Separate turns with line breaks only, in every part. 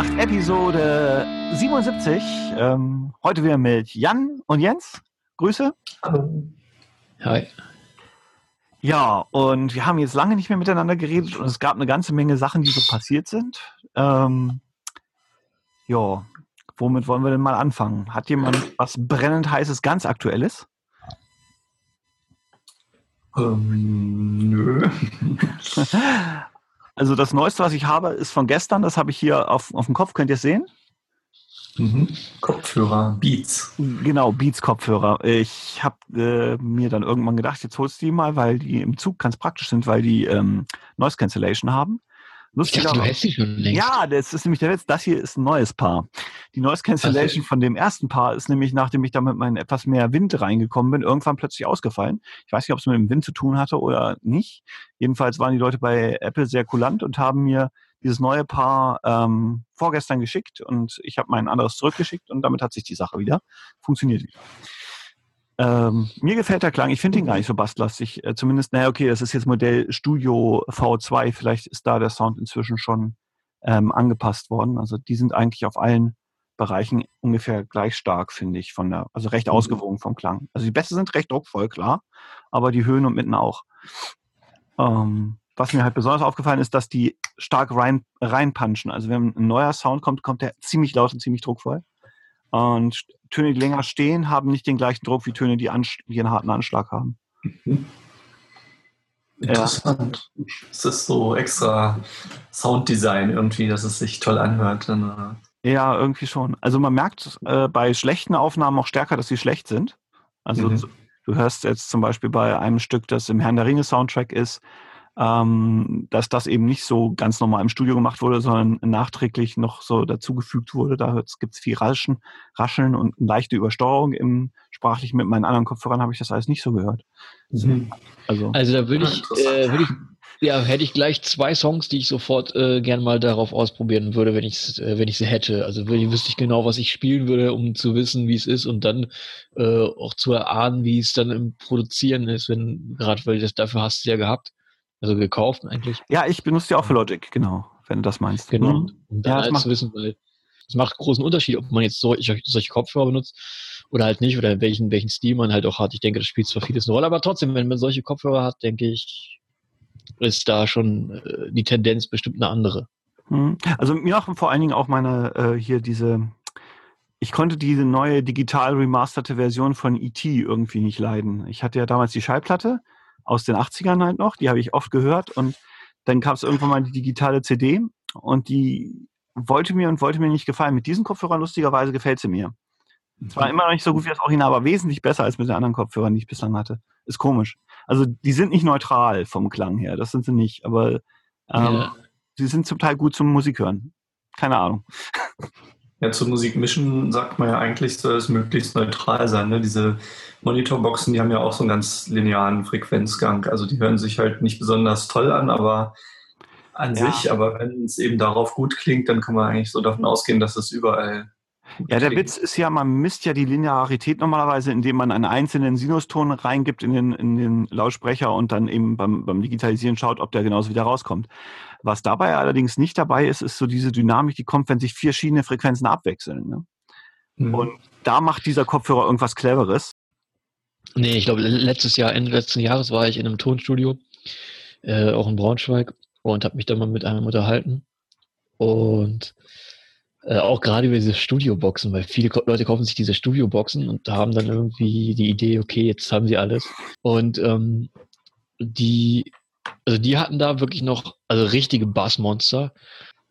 Bitnacht Episode 77. Ähm, heute wieder mit Jan und Jens. Grüße.
Hallo.
Hi.
Ja, und wir haben jetzt lange nicht mehr miteinander geredet und es gab eine ganze Menge Sachen, die so passiert sind. Ähm, ja, womit wollen wir denn mal anfangen? Hat jemand was brennend heißes, ganz aktuelles?
Ähm, nö.
Also das Neueste, was ich habe, ist von gestern. Das habe ich hier auf, auf dem Kopf. Könnt ihr es sehen?
Mhm. Kopfhörer, Beats.
Genau, Beats-Kopfhörer. Ich habe äh, mir dann irgendwann gedacht, jetzt holst du die mal, weil die im Zug ganz praktisch sind, weil die ähm, Noise Cancellation haben.
Ich dachte, du die schon längst.
Ja, das ist nämlich der Witz. Das hier ist ein neues Paar. Die Noise Cancellation von dem ersten Paar ist nämlich, nachdem ich da mit meinem etwas mehr Wind reingekommen bin, irgendwann plötzlich ausgefallen. Ich weiß nicht, ob es mit dem Wind zu tun hatte oder nicht. Jedenfalls waren die Leute bei Apple sehr kulant und haben mir dieses neue Paar ähm, vorgestern geschickt und ich habe mein anderes zurückgeschickt und damit hat sich die Sache wieder funktioniert wieder. Ähm, mir gefällt der Klang. Ich finde ihn gar nicht so basslastig. Äh, zumindest, naja, okay, das ist jetzt Modell Studio V2. Vielleicht ist da der Sound inzwischen schon ähm, angepasst worden. Also die sind eigentlich auf allen Bereichen ungefähr gleich stark, finde ich, von der, also recht ausgewogen vom Klang. Also die Bässe sind recht druckvoll, klar, aber die Höhen und Mitten auch. Ähm, was mir halt besonders aufgefallen ist, dass die stark rein, reinpunchen. Also wenn ein neuer Sound kommt, kommt der ziemlich laut und ziemlich druckvoll. Und Töne, die länger stehen, haben nicht den gleichen Druck wie Töne, die, die einen harten Anschlag haben.
Mhm. Interessant. Ja. Es ist so extra Sounddesign irgendwie, dass es sich toll anhört.
Ja, irgendwie schon. Also man merkt äh, bei schlechten Aufnahmen auch stärker, dass sie schlecht sind. Also mhm. du hörst jetzt zum Beispiel bei einem Stück, das im Herrn der Ringe Soundtrack ist, ähm, dass das eben nicht so ganz normal im Studio gemacht wurde, sondern nachträglich noch so dazugefügt wurde. Da gibt es viel Raschen, Rascheln und eine leichte Übersteuerung. Im sprachlich mit meinen anderen Kopfhörern habe ich das alles nicht so gehört.
Mhm. Also, also da würde ich, äh, würd ich ja, hätte ich gleich zwei Songs, die ich sofort äh, gern mal darauf ausprobieren würde, wenn ich äh, wenn ich sie hätte. Also würde, wüsste ich genau, was ich spielen würde, um zu wissen, wie es ist und dann äh, auch zu erahnen, wie es dann im Produzieren ist, wenn gerade weil das dafür hast du ja gehabt. Also gekauft eigentlich.
Ja, ich benutze die auch für Logic, genau, wenn du das meinst.
Genau. Mhm. Und dann ja, halt macht, zu wissen, weil es macht großen Unterschied, ob man jetzt solche, solche Kopfhörer benutzt oder halt nicht oder welchen, welchen Stil man halt auch hat. Ich denke, das spielt zwar vieles eine Rolle, aber trotzdem, wenn man solche Kopfhörer hat, denke ich, ist da schon äh, die Tendenz bestimmt eine andere.
Mhm. Also mir machen vor allen Dingen auch meine äh, hier diese ich konnte diese neue digital remasterte Version von E.T. irgendwie nicht leiden. Ich hatte ja damals die Schallplatte aus den 80ern halt noch, die habe ich oft gehört und dann gab es irgendwann mal die digitale CD und die wollte mir und wollte mir nicht gefallen. Mit diesen Kopfhörern lustigerweise gefällt sie mir. Zwar mhm. immer noch nicht so gut wie das Original, aber wesentlich besser als mit den anderen Kopfhörern, die ich bislang hatte. Ist komisch. Also die sind nicht neutral vom Klang her, das sind sie nicht, aber ähm, ja. sie sind zum Teil gut zum Musikhören. Keine Ahnung.
Ja, zur Musik mischen sagt man ja eigentlich, soll es möglichst neutral sein. Ne? Diese Monitorboxen, die haben ja auch so einen ganz linearen Frequenzgang. Also die hören sich halt nicht besonders toll an, aber an ja. sich. Aber wenn es eben darauf gut klingt, dann kann man eigentlich so davon ausgehen, dass es überall
ja, der Witz ist ja, man misst ja die Linearität normalerweise, indem man einen einzelnen Sinuston reingibt in den, in den Lautsprecher und dann eben beim, beim Digitalisieren schaut, ob der genauso wieder rauskommt. Was dabei allerdings nicht dabei ist, ist so diese Dynamik, die kommt, wenn sich vier verschiedene Frequenzen abwechseln. Ne? Mhm. Und da macht dieser Kopfhörer irgendwas Cleveres.
Nee, ich glaube, letztes Jahr, Ende letzten Jahres war ich in einem Tonstudio, äh, auch in Braunschweig, und habe mich da mal mit einem unterhalten. Und äh, auch gerade über diese Studioboxen, weil viele Leute kaufen sich diese Studioboxen und haben dann irgendwie die Idee, okay, jetzt haben sie alles. Und ähm, die also die hatten da wirklich noch, also richtige Bassmonster.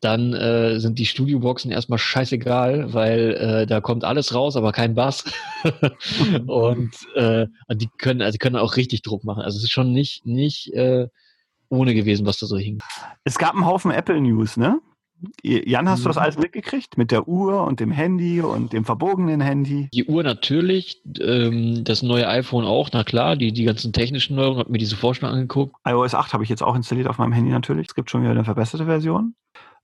Dann äh, sind die Studioboxen erstmal scheißegal, weil äh, da kommt alles raus, aber kein Bass. und äh, die können, also können auch richtig Druck machen. Also es ist schon nicht, nicht äh, ohne gewesen, was da so hing.
Es gab einen Haufen Apple News, ne? Jan, hast du das mhm. alles mitgekriegt? Mit der Uhr und dem Handy und dem verbogenen Handy?
Die Uhr natürlich, ähm, das neue iPhone auch, na klar, die, die ganzen technischen Neuerungen, habe mir diese Vorschläge angeguckt.
iOS 8 habe ich jetzt auch installiert auf meinem Handy natürlich. Es gibt schon wieder eine verbesserte Version.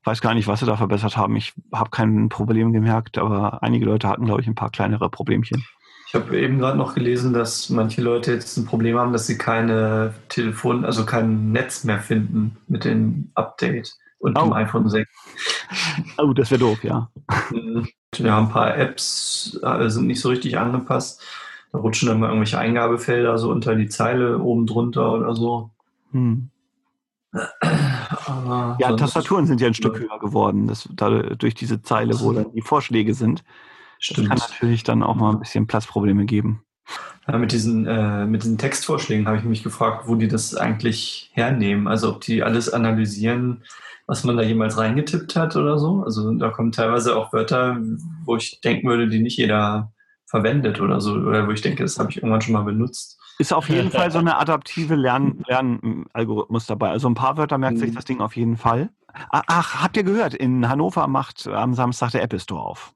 Weiß gar nicht, was sie da verbessert haben. Ich habe kein Problem gemerkt, aber einige Leute hatten, glaube ich, ein paar kleinere Problemchen.
Ich habe eben gerade noch gelesen, dass manche Leute jetzt ein Problem haben, dass sie keine Telefon, also kein Netz mehr finden mit dem Update und oh. dem iPhone 6.
oh, das wäre doof, ja.
Ja, ein paar Apps äh, sind nicht so richtig angepasst. Da rutschen dann mal irgendwelche Eingabefelder so unter die Zeile oben drunter oder so. Hm.
ja, Tastaturen sind ja ein Stück höher geworden, das, da, durch diese Zeile, wo dann die Vorschläge sind. Stimmt. Das kann natürlich dann auch mal ein bisschen Platzprobleme geben.
Ja, mit, diesen, äh, mit diesen Textvorschlägen habe ich mich gefragt, wo die das eigentlich hernehmen. Also ob die alles analysieren, was man da jemals reingetippt hat oder so. Also da kommen teilweise auch Wörter, wo ich denken würde, die nicht jeder verwendet oder so. Oder wo ich denke, das habe ich irgendwann schon mal benutzt.
Ist auf jeden Fall so eine adaptive Lern Lernalgorithmus dabei. Also ein paar Wörter merkt sich mhm. das Ding auf jeden Fall. Ach, habt ihr gehört, in Hannover macht am Samstag der Apple Store auf.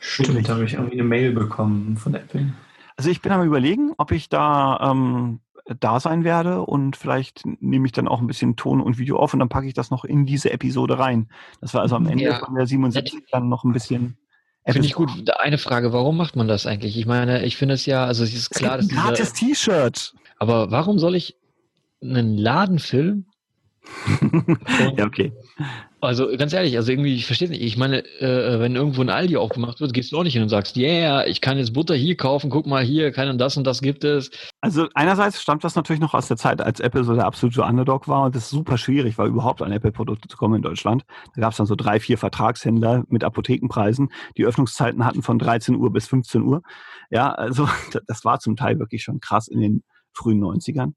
Stimmt, da habe ich irgendwie eine Mail bekommen von Apple.
Also ich bin am überlegen, ob ich da ähm, da sein werde und vielleicht nehme ich dann auch ein bisschen Ton und Video auf und dann packe ich das noch in diese Episode rein. Das war also am Ende ja. von der 77 dann noch ein bisschen
Finde ich gut. Eine Frage, warum macht man das eigentlich? Ich meine, ich finde es ja, also es ist klar,
dass. Ein gratis T-Shirt.
Aber warum soll ich einen Laden filmen?
ja, okay.
Also ganz ehrlich, also irgendwie, ich verstehe nicht. Ich meine, äh, wenn irgendwo ein Aldi aufgemacht wird, gehst du auch nicht hin und sagst, yeah, ich kann jetzt Butter hier kaufen, guck mal hier, kann und das und das gibt es.
Also einerseits stammt das natürlich noch aus der Zeit, als Apple so der absolute Underdog war und es super schwierig war, überhaupt an Apple-Produkte zu kommen in Deutschland. Da gab es dann so drei, vier Vertragshändler mit Apothekenpreisen, die Öffnungszeiten hatten von 13 Uhr bis 15 Uhr. Ja, also das war zum Teil wirklich schon krass in den frühen 90ern.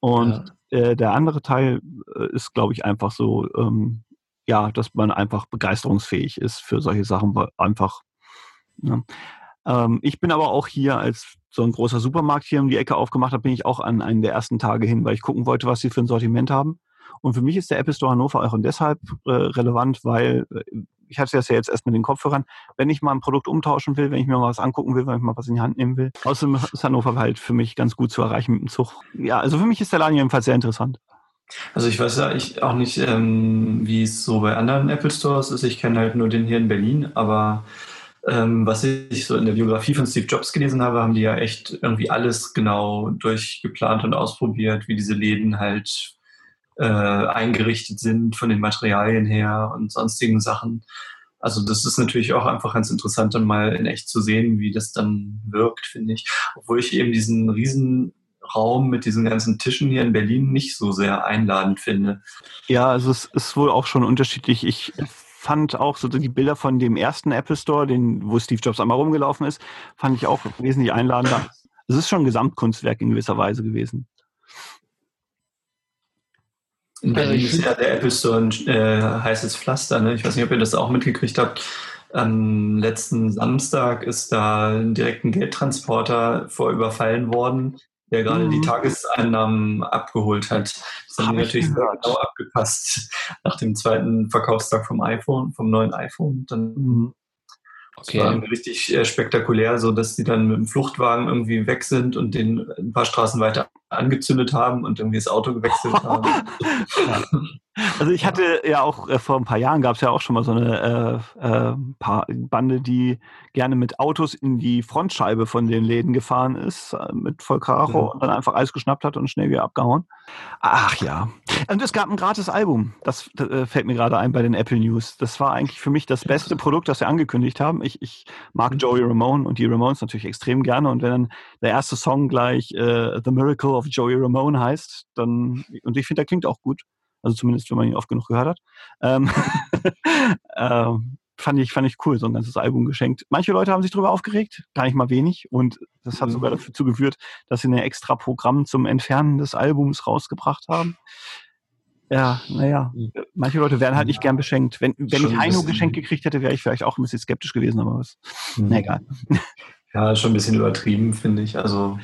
Und ja. äh, der andere Teil äh, ist, glaube ich, einfach so, ähm, ja, dass man einfach begeisterungsfähig ist für solche Sachen, einfach. Ne? Ähm, ich bin aber auch hier, als so ein großer Supermarkt hier um die Ecke aufgemacht hat, bin ich auch an einen der ersten Tage hin, weil ich gucken wollte, was sie für ein Sortiment haben. Und für mich ist der Apple Store Hannover auch deshalb äh, relevant, weil äh, ich hatte das ja jetzt erst mit den Kopfhörern, wenn ich mal ein Produkt umtauschen will, wenn ich mir mal was angucken will, wenn ich mal was in die Hand nehmen will. Außerdem ist Hannover halt für mich ganz gut zu erreichen mit dem Zug. Ja, also für mich ist der Laden jedenfalls sehr interessant.
Also ich weiß ja ich auch nicht, ähm, wie es so bei anderen Apple Stores ist. Ich kenne halt nur den hier in Berlin, aber ähm, was ich so in der Biografie von Steve Jobs gelesen habe, haben die ja echt irgendwie alles genau durchgeplant und ausprobiert, wie diese Läden halt äh, eingerichtet sind von den Materialien her und sonstigen Sachen. Also das ist natürlich auch einfach ganz interessant, dann mal in echt zu sehen, wie das dann wirkt, finde ich. Obwohl ich eben diesen riesen Raum mit diesen ganzen Tischen hier in Berlin nicht so sehr einladend finde.
Ja, also es ist wohl auch schon unterschiedlich. Ich fand auch so die Bilder von dem ersten Apple Store, den, wo Steve Jobs einmal rumgelaufen ist, fand ich auch wesentlich einladender. Es ist schon ein Gesamtkunstwerk in gewisser Weise gewesen.
In Berlin ist ja der Apple Store ein äh, heißes Pflaster. Ne? Ich weiß nicht, ob ihr das auch mitgekriegt habt. Am letzten Samstag ist da direkt ein Geldtransporter vor überfallen worden der gerade mhm. die Tageseinnahmen abgeholt hat. Das haben Hab die natürlich genau abgepasst nach dem zweiten Verkaufstag vom iPhone, vom neuen iPhone. Dann mhm. Okay. Das war richtig äh, spektakulär, so dass die dann mit dem Fluchtwagen irgendwie weg sind und den ein paar Straßen weiter angezündet haben und irgendwie das Auto gewechselt haben.
Also ich hatte ja auch äh, vor ein paar Jahren gab es ja auch schon mal so eine äh, äh, Bande, die gerne mit Autos in die Frontscheibe von den Läden gefahren ist, äh, mit Vollkaracho ja. und dann einfach alles geschnappt hat und schnell wieder abgehauen. Ach ja. Und es gab ein gratis Album. Das, das äh, fällt mir gerade ein bei den Apple News. Das war eigentlich für mich das beste Produkt, das sie angekündigt haben. Ich, ich mag mhm. Joey Ramone und die Ramones natürlich extrem gerne. Und wenn dann der erste Song gleich äh, The Miracle of Joey Ramone heißt, dann, und ich finde, der klingt auch gut. Also zumindest, wenn man ihn oft genug gehört hat. Ähm, ähm, fand ich, fand ich cool, so ein ganzes Album geschenkt. Manche Leute haben sich darüber aufgeregt, gar nicht mal wenig. Und das hat sogar mhm. dazu geführt, dass sie ein extra Programm zum Entfernen des Albums rausgebracht haben. Ja, naja, mhm. manche Leute werden halt nicht gern beschenkt. Wenn, wenn ich Heino geschenkt gekriegt hätte, wäre ich vielleicht auch ein bisschen skeptisch gewesen, aber was. Mhm. Na egal.
Ja, schon ein bisschen übertrieben, finde ich. Also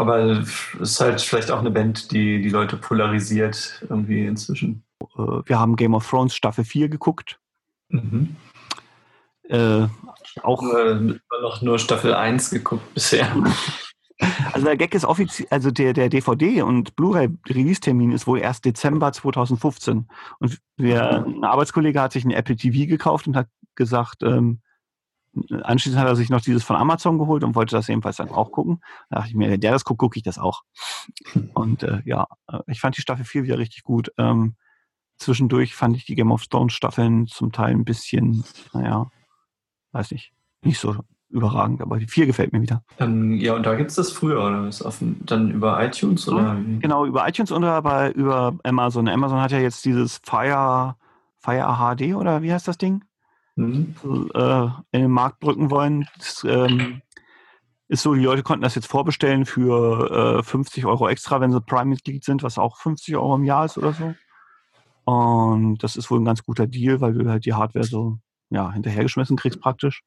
aber es ist halt vielleicht auch eine Band, die die Leute polarisiert irgendwie inzwischen.
Äh, wir haben Game of Thrones Staffel 4 geguckt. Mhm.
Äh, auch äh, noch nur Staffel 1 geguckt bisher.
Also der Gag ist offiziell, also der, der DVD und Blu-ray-Release-Termin ist wohl erst Dezember 2015. Und wir, ein Arbeitskollege hat sich ein Apple TV gekauft und hat gesagt, ähm, Anschließend hat er sich noch dieses von Amazon geholt und wollte das ebenfalls dann auch gucken. Da dachte ich mir, wenn der das guckt, gucke ich das auch. Und äh, ja, äh, ich fand die Staffel 4 wieder richtig gut. Ähm, zwischendurch fand ich die Game of Thrones Staffeln zum Teil ein bisschen, naja, weiß nicht, nicht so überragend, aber die 4 gefällt mir wieder.
Ähm, ja, und da gibt es das früher, oder ist offen, dann über iTunes oder?
Mhm, genau, über iTunes oder aber über Amazon. Amazon hat ja jetzt dieses Fire, Fire HD oder wie heißt das Ding? Mhm. Äh, in den Markt drücken wollen. Das, ähm, ist so, die Leute konnten das jetzt vorbestellen für äh, 50 Euro extra, wenn sie Prime-Mitglied sind, was auch 50 Euro im Jahr ist oder so. Und das ist wohl ein ganz guter Deal, weil du halt die Hardware so ja, hinterhergeschmissen kriegst praktisch.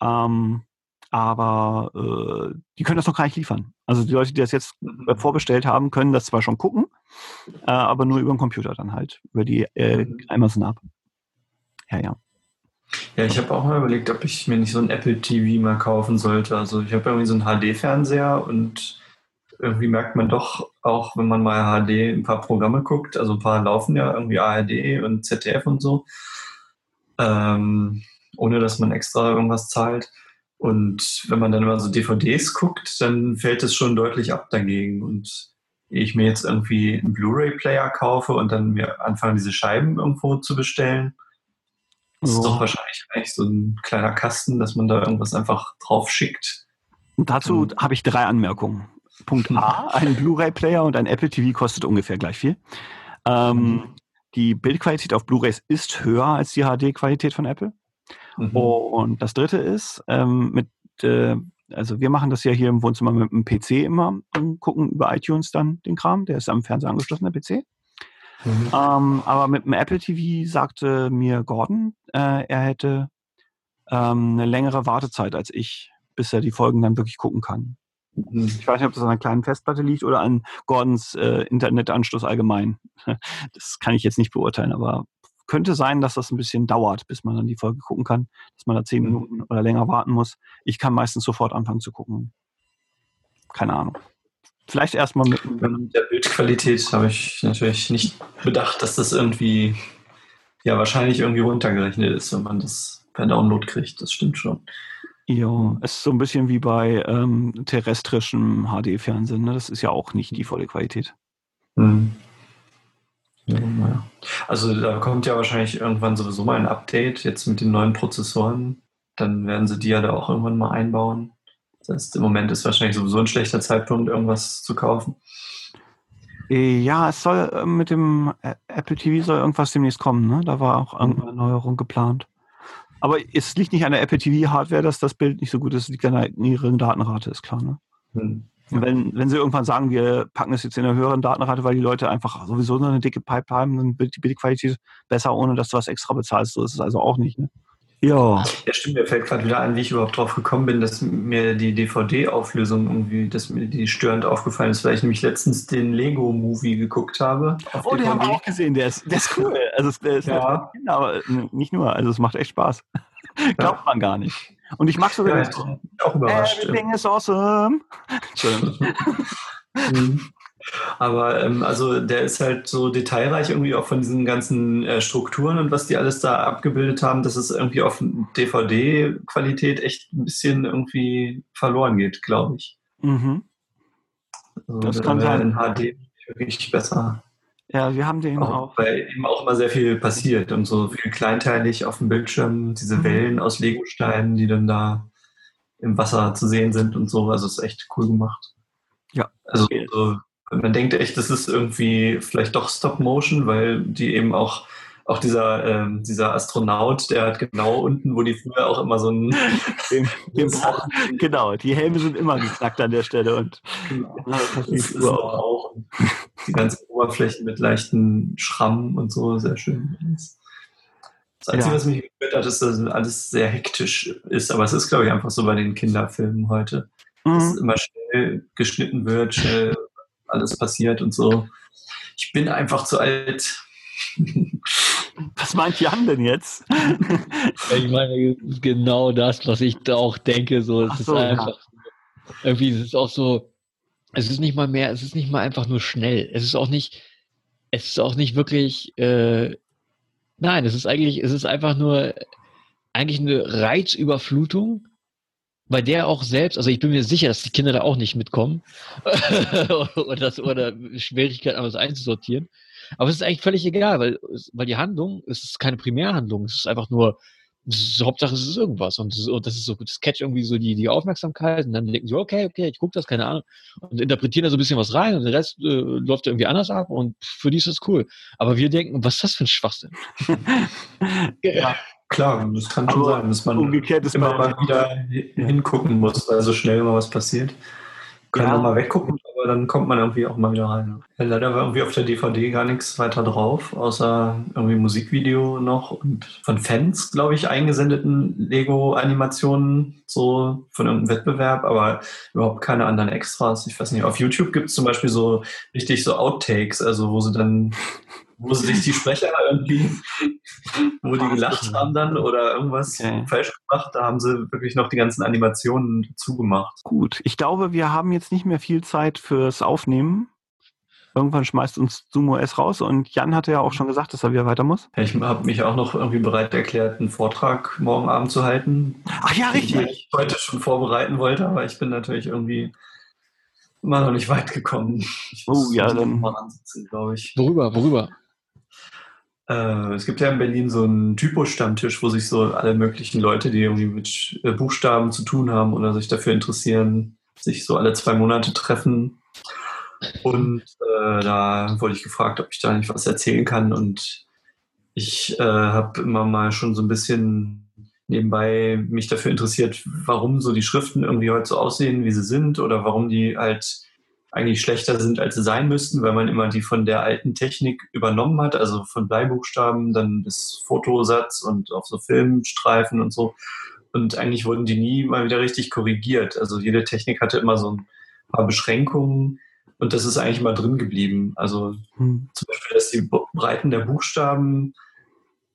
Ähm, aber äh, die können das noch gar nicht liefern. Also die Leute, die das jetzt äh, vorbestellt haben, können das zwar schon gucken, äh, aber nur über den Computer dann halt, über die äh, Amazon App. Ja, ja.
Ja, ich habe auch mal überlegt, ob ich mir nicht so ein Apple TV mal kaufen sollte. Also ich habe irgendwie so einen HD-Fernseher und irgendwie merkt man doch auch, wenn man mal HD ein paar Programme guckt, also ein paar laufen ja irgendwie ARD und ZDF und so, ähm, ohne dass man extra irgendwas zahlt. Und wenn man dann immer so DVDs guckt, dann fällt es schon deutlich ab dagegen. Und ich mir jetzt irgendwie einen Blu-ray-Player kaufe und dann mir anfange, diese Scheiben irgendwo zu bestellen, das ist doch wahrscheinlich eigentlich so ein kleiner Kasten, dass man da irgendwas einfach drauf schickt.
Und dazu mhm. habe ich drei Anmerkungen. Punkt A, ein Blu-ray-Player und ein Apple TV kostet ungefähr gleich viel. Ähm, mhm. Die Bildqualität auf Blu-rays ist höher als die HD-Qualität von Apple. Mhm. Und das dritte ist, ähm, mit, äh, also wir machen das ja hier im Wohnzimmer mit dem PC immer und gucken über iTunes dann den Kram. Der ist am Fernseher angeschlossen, der PC. Mhm. Ähm, aber mit dem Apple TV sagte mir Gordon, äh, er hätte ähm, eine längere Wartezeit als ich, bis er die Folgen dann wirklich gucken kann. Mhm. Ich weiß nicht, ob das an einer kleinen Festplatte liegt oder an Gordons äh, Internetanschluss allgemein. Das kann ich jetzt nicht beurteilen, aber könnte sein, dass das ein bisschen dauert, bis man dann die Folge gucken kann, dass man da zehn mhm. Minuten oder länger warten muss. Ich kann meistens sofort anfangen zu gucken. Keine Ahnung. Vielleicht erstmal mit.
Mit der Bildqualität habe ich natürlich nicht bedacht, dass das irgendwie, ja, wahrscheinlich irgendwie runtergerechnet ist, wenn man das per Download kriegt. Das stimmt schon.
Ja, es ist so ein bisschen wie bei ähm, terrestrischem HD-Fernsehen. Ne? Das ist ja auch nicht die volle Qualität. Mhm.
Ja, ja. Also da kommt ja wahrscheinlich irgendwann sowieso mal ein Update jetzt mit den neuen Prozessoren. Dann werden sie die ja da auch irgendwann mal einbauen. Das heißt, im Moment ist wahrscheinlich sowieso ein schlechter Zeitpunkt, irgendwas zu kaufen.
Ja, es soll äh, mit dem Apple TV soll irgendwas demnächst kommen, ne? Da war auch irgendeine Neuerung geplant. Aber es liegt nicht an der Apple TV Hardware, dass das Bild nicht so gut ist, es liegt an der niedrigen Datenrate, ist klar, ne? Hm. Wenn, wenn sie irgendwann sagen, wir packen es jetzt in einer höheren Datenrate, weil die Leute einfach sowieso so eine dicke Pipe haben, dann wird die Bildqualität besser, ohne dass du was extra bezahlst. So ist es also auch nicht, ne?
Ja. Ja, stimmt. Mir fällt gerade wieder ein, wie ich überhaupt drauf gekommen bin, dass mir die DVD-Auflösung irgendwie, dass mir die störend aufgefallen ist, weil ich nämlich letztens den Lego-Movie geguckt habe.
Oh, den haben wir auch gesehen. Der ist, der ist cool. Also, der ist ja. Kinder, aber nicht nur. Also, es macht echt Spaß. Glaubt man gar nicht. Und ich mag sogar. Ja, auch überrascht. Everything is awesome.
Mhm. Aber ähm, also der ist halt so detailreich irgendwie auch von diesen ganzen äh, Strukturen und was die alles da abgebildet haben, dass es irgendwie auf DVD-Qualität echt ein bisschen irgendwie verloren geht, glaube ich. Mhm. Also, das kann sein. In HD wirklich besser.
Ja, wir haben den auch, auch.
Weil eben auch immer sehr viel passiert und so viel kleinteilig auf dem Bildschirm, diese mhm. Wellen aus Legosteinen, die dann da im Wasser zu sehen sind und so. Also ist echt cool gemacht.
Ja.
Also so man denkt echt, das ist irgendwie vielleicht doch Stop Motion, weil die eben auch auch dieser, ähm, dieser Astronaut, der hat genau unten, wo die früher auch immer so ein.
den, den genau, die Helme sind immer geknackt an der Stelle und genau.
das ist auch. Die ganzen Oberflächen mit leichten Schrammen und so, sehr schön. Das Einzige, ja. was mich gehört hat, ist, dass alles sehr hektisch ist, aber es ist, glaube ich, einfach so bei den Kinderfilmen heute. Mhm. Dass immer schnell geschnitten wird, schnell alles passiert und so. Ich bin einfach zu alt.
Was meint Jan denn jetzt?
ich meine, genau das, was ich da auch denke. So, es so, ist einfach, ja. irgendwie, es ist auch so, es ist nicht mal mehr, es ist nicht mal einfach nur schnell. Es ist auch nicht, es ist auch nicht wirklich, äh, nein, es ist eigentlich, es ist einfach nur, eigentlich eine Reizüberflutung bei der auch selbst, also ich bin mir sicher, dass die Kinder da auch nicht mitkommen oder, das, oder Schwierigkeiten, alles einzusortieren. Aber es ist eigentlich völlig egal, weil, weil die Handlung, es ist keine Primärhandlung, es ist einfach nur, ist, Hauptsache es ist irgendwas und, und das ist so, das catch irgendwie so die, die Aufmerksamkeit und dann denken sie, okay, okay, ich gucke das, keine Ahnung und interpretieren da so ein bisschen was rein und der Rest äh, läuft irgendwie anders ab und für die ist das cool. Aber wir denken, was ist das für ein Schwachsinn?
ja. Klar, das kann schon sein, dass man
umgekehrt ist
immer mal wieder hingucken muss, weil so schnell immer was passiert. Kann ja. mal weggucken, aber dann kommt man irgendwie auch mal wieder rein. Ja, leider war irgendwie auf der DVD gar nichts weiter drauf, außer irgendwie Musikvideo noch und von Fans, glaube ich, eingesendeten Lego-Animationen, so von einem Wettbewerb, aber überhaupt keine anderen Extras. Ich weiß nicht, auf YouTube gibt es zum Beispiel so richtig so Outtakes, also wo sie dann wo sich die Sprecher irgendwie, wo die gelacht haben dann oder irgendwas okay. falsch gemacht, da haben sie wirklich noch die ganzen Animationen zugemacht.
Gut, ich glaube, wir haben jetzt nicht mehr viel Zeit fürs Aufnehmen. Irgendwann schmeißt uns Sumo S raus und Jan hatte ja auch schon gesagt, dass er wieder weiter muss.
Ich habe mich auch noch irgendwie bereit erklärt, einen Vortrag morgen Abend zu halten.
Ach ja, richtig. Den
ich heute schon vorbereiten wollte, aber ich bin natürlich irgendwie immer noch nicht weit gekommen. Ich
oh ja, dann
mal ansitzen, glaube ich.
Worüber? Worüber?
Äh, es gibt ja in Berlin so einen Typo-Stammtisch, wo sich so alle möglichen Leute, die irgendwie mit äh, Buchstaben zu tun haben oder sich dafür interessieren, sich so alle zwei Monate treffen. Und äh, da wurde ich gefragt, ob ich da nicht was erzählen kann. Und ich äh, habe immer mal schon so ein bisschen nebenbei mich dafür interessiert, warum so die Schriften irgendwie heute so aussehen, wie sie sind, oder warum die halt eigentlich schlechter sind, als sie sein müssten, weil man immer die von der alten Technik übernommen hat, also von Bleibuchstaben dann bis Fotosatz und auch so Filmstreifen und so. Und eigentlich wurden die nie mal wieder richtig korrigiert. Also jede Technik hatte immer so ein paar Beschränkungen und das ist eigentlich mal drin geblieben. Also hm. zum Beispiel, dass die Breiten der Buchstaben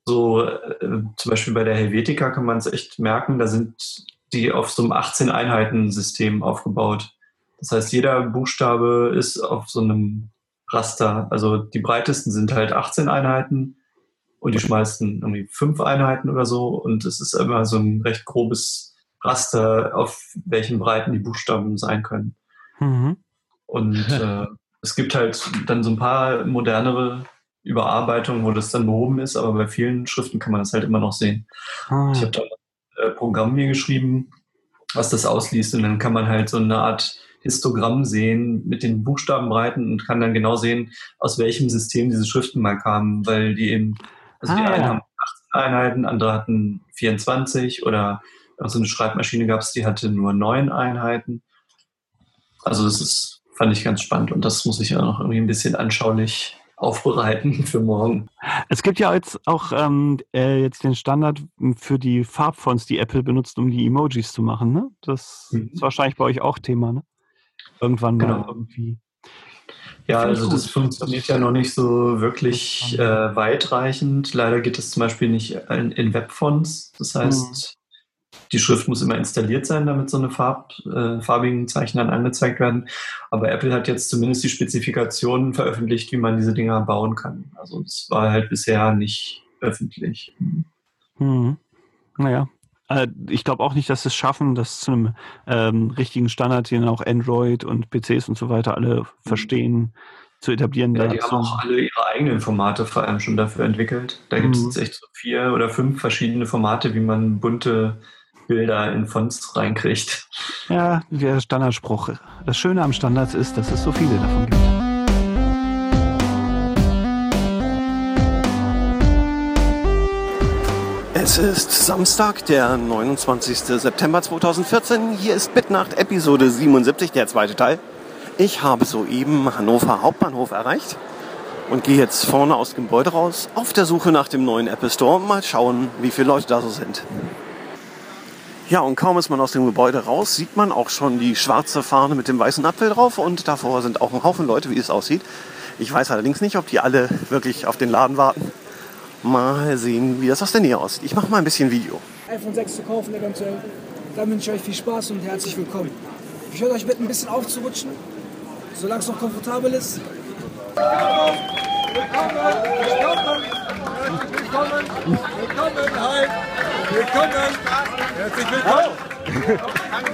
so, äh, zum Beispiel bei der Helvetica kann man es echt merken, da sind die auf so einem 18-Einheiten-System aufgebaut. Das heißt, jeder Buchstabe ist auf so einem Raster. Also die breitesten sind halt 18 Einheiten und die schmeißen irgendwie fünf Einheiten oder so. Und es ist immer so ein recht grobes Raster, auf welchen Breiten die Buchstaben sein können. Mhm. Und äh, es gibt halt dann so ein paar modernere Überarbeitungen, wo das dann behoben ist, aber bei vielen Schriften kann man das halt immer noch sehen. Ah. Ich habe da ein äh, Programm mir geschrieben, was das ausliest und dann kann man halt so eine Art Histogramm sehen mit den Buchstabenbreiten und kann dann genau sehen, aus welchem System diese Schriften mal kamen, weil die eben, also ah, die einen ja. haben 18 Einheiten, andere hatten 24 oder so eine Schreibmaschine gab es, die hatte nur neun Einheiten. Also das ist, fand ich ganz spannend und das muss ich ja noch irgendwie ein bisschen anschaulich aufbereiten für morgen.
Es gibt ja jetzt auch ähm, äh, jetzt den Standard für die Farbfonts, die Apple benutzt, um die Emojis zu machen. Ne? Das mhm. ist wahrscheinlich bei euch auch Thema. Ne? Irgendwann genau. mal irgendwie.
Ja, also das funktioniert ja noch nicht so wirklich äh, weitreichend. Leider geht es zum Beispiel nicht in, in Webfonts. Das heißt, mhm. die Schrift muss immer installiert sein, damit so eine Farb, äh, farbigen Zeichen dann angezeigt werden. Aber Apple hat jetzt zumindest die Spezifikationen veröffentlicht, wie man diese Dinger bauen kann. Also es war halt bisher nicht öffentlich.
Mhm. Naja, äh, ich glaube auch nicht, dass sie es schaffen, das zu einem ähm, richtigen Standard, den auch Android und PCs und so weiter alle mhm. verstehen, zu etablieren.
Ja, die haben auch alle ihre eigenen Formate vor allem schon dafür entwickelt. Da gibt es mhm. echt so vier oder fünf verschiedene Formate, wie man bunte Bilder in Fonts reinkriegt.
Ja, der Standardspruch. Das Schöne am Standards ist, dass es so viele davon gibt. Es ist Samstag, der 29. September 2014. Hier ist Bitnacht, Episode 77, der zweite Teil. Ich habe soeben Hannover Hauptbahnhof erreicht und gehe jetzt vorne aus dem Gebäude raus auf der Suche nach dem neuen Apple Store. Mal schauen, wie viele Leute da so sind. Ja, und kaum ist man aus dem Gebäude raus, sieht man auch schon die schwarze Fahne mit dem weißen Apfel drauf und davor sind auch ein Haufen Leute, wie es aussieht. Ich weiß allerdings nicht, ob die alle wirklich auf den Laden warten mal sehen, wie das aus der Nähe aussieht. Ich mache mal ein bisschen Video.
iPhone 6 zu kaufen eventuell. Dann wünsche ich euch viel Spaß und herzlich willkommen. Ich würde euch bitten, ein bisschen aufzurutschen, solange es noch komfortabel ist. Willkommen, willkommen, willkommen, willkommen, hi, willkommen, herzlich willkommen. Danke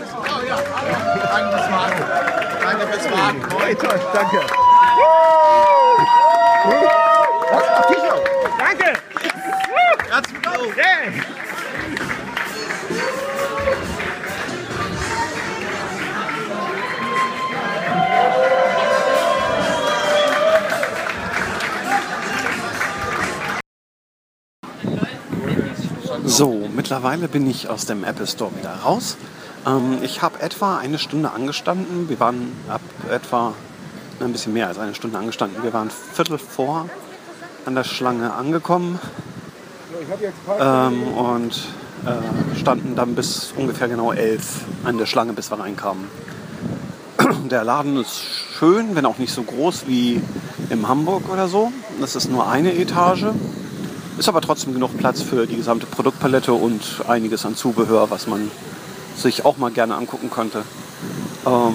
fürs Warten. Danke fürs Warten. Hey, toll, danke.
Danke. Herzlich willkommen. Yeah.
So, mittlerweile bin ich aus dem Apple Store wieder raus. Ähm, ich habe etwa eine Stunde angestanden. Wir waren ab etwa ein bisschen mehr als eine Stunde angestanden. Wir waren Viertel vor an der Schlange angekommen ähm, und äh, standen dann bis ungefähr genau elf an der Schlange, bis wir reinkamen. Der Laden ist schön, wenn auch nicht so groß wie in Hamburg oder so. Das ist nur eine Etage. Ist aber trotzdem genug Platz für die gesamte Produktpalette und einiges an Zubehör, was man sich auch mal gerne angucken könnte. Ähm,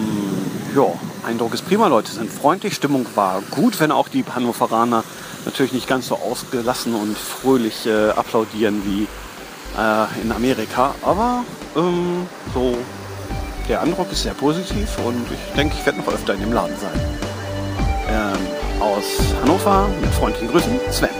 ja, Eindruck ist prima. Leute sind freundlich, Stimmung war gut, wenn auch die Hannoveraner natürlich nicht ganz so ausgelassen und fröhlich äh, applaudieren wie äh, in Amerika. Aber ähm, so der Eindruck ist sehr positiv und ich denke, ich werde noch öfter in dem Laden sein. Ähm, aus Hannover mit freundlichen Grüßen, Sven.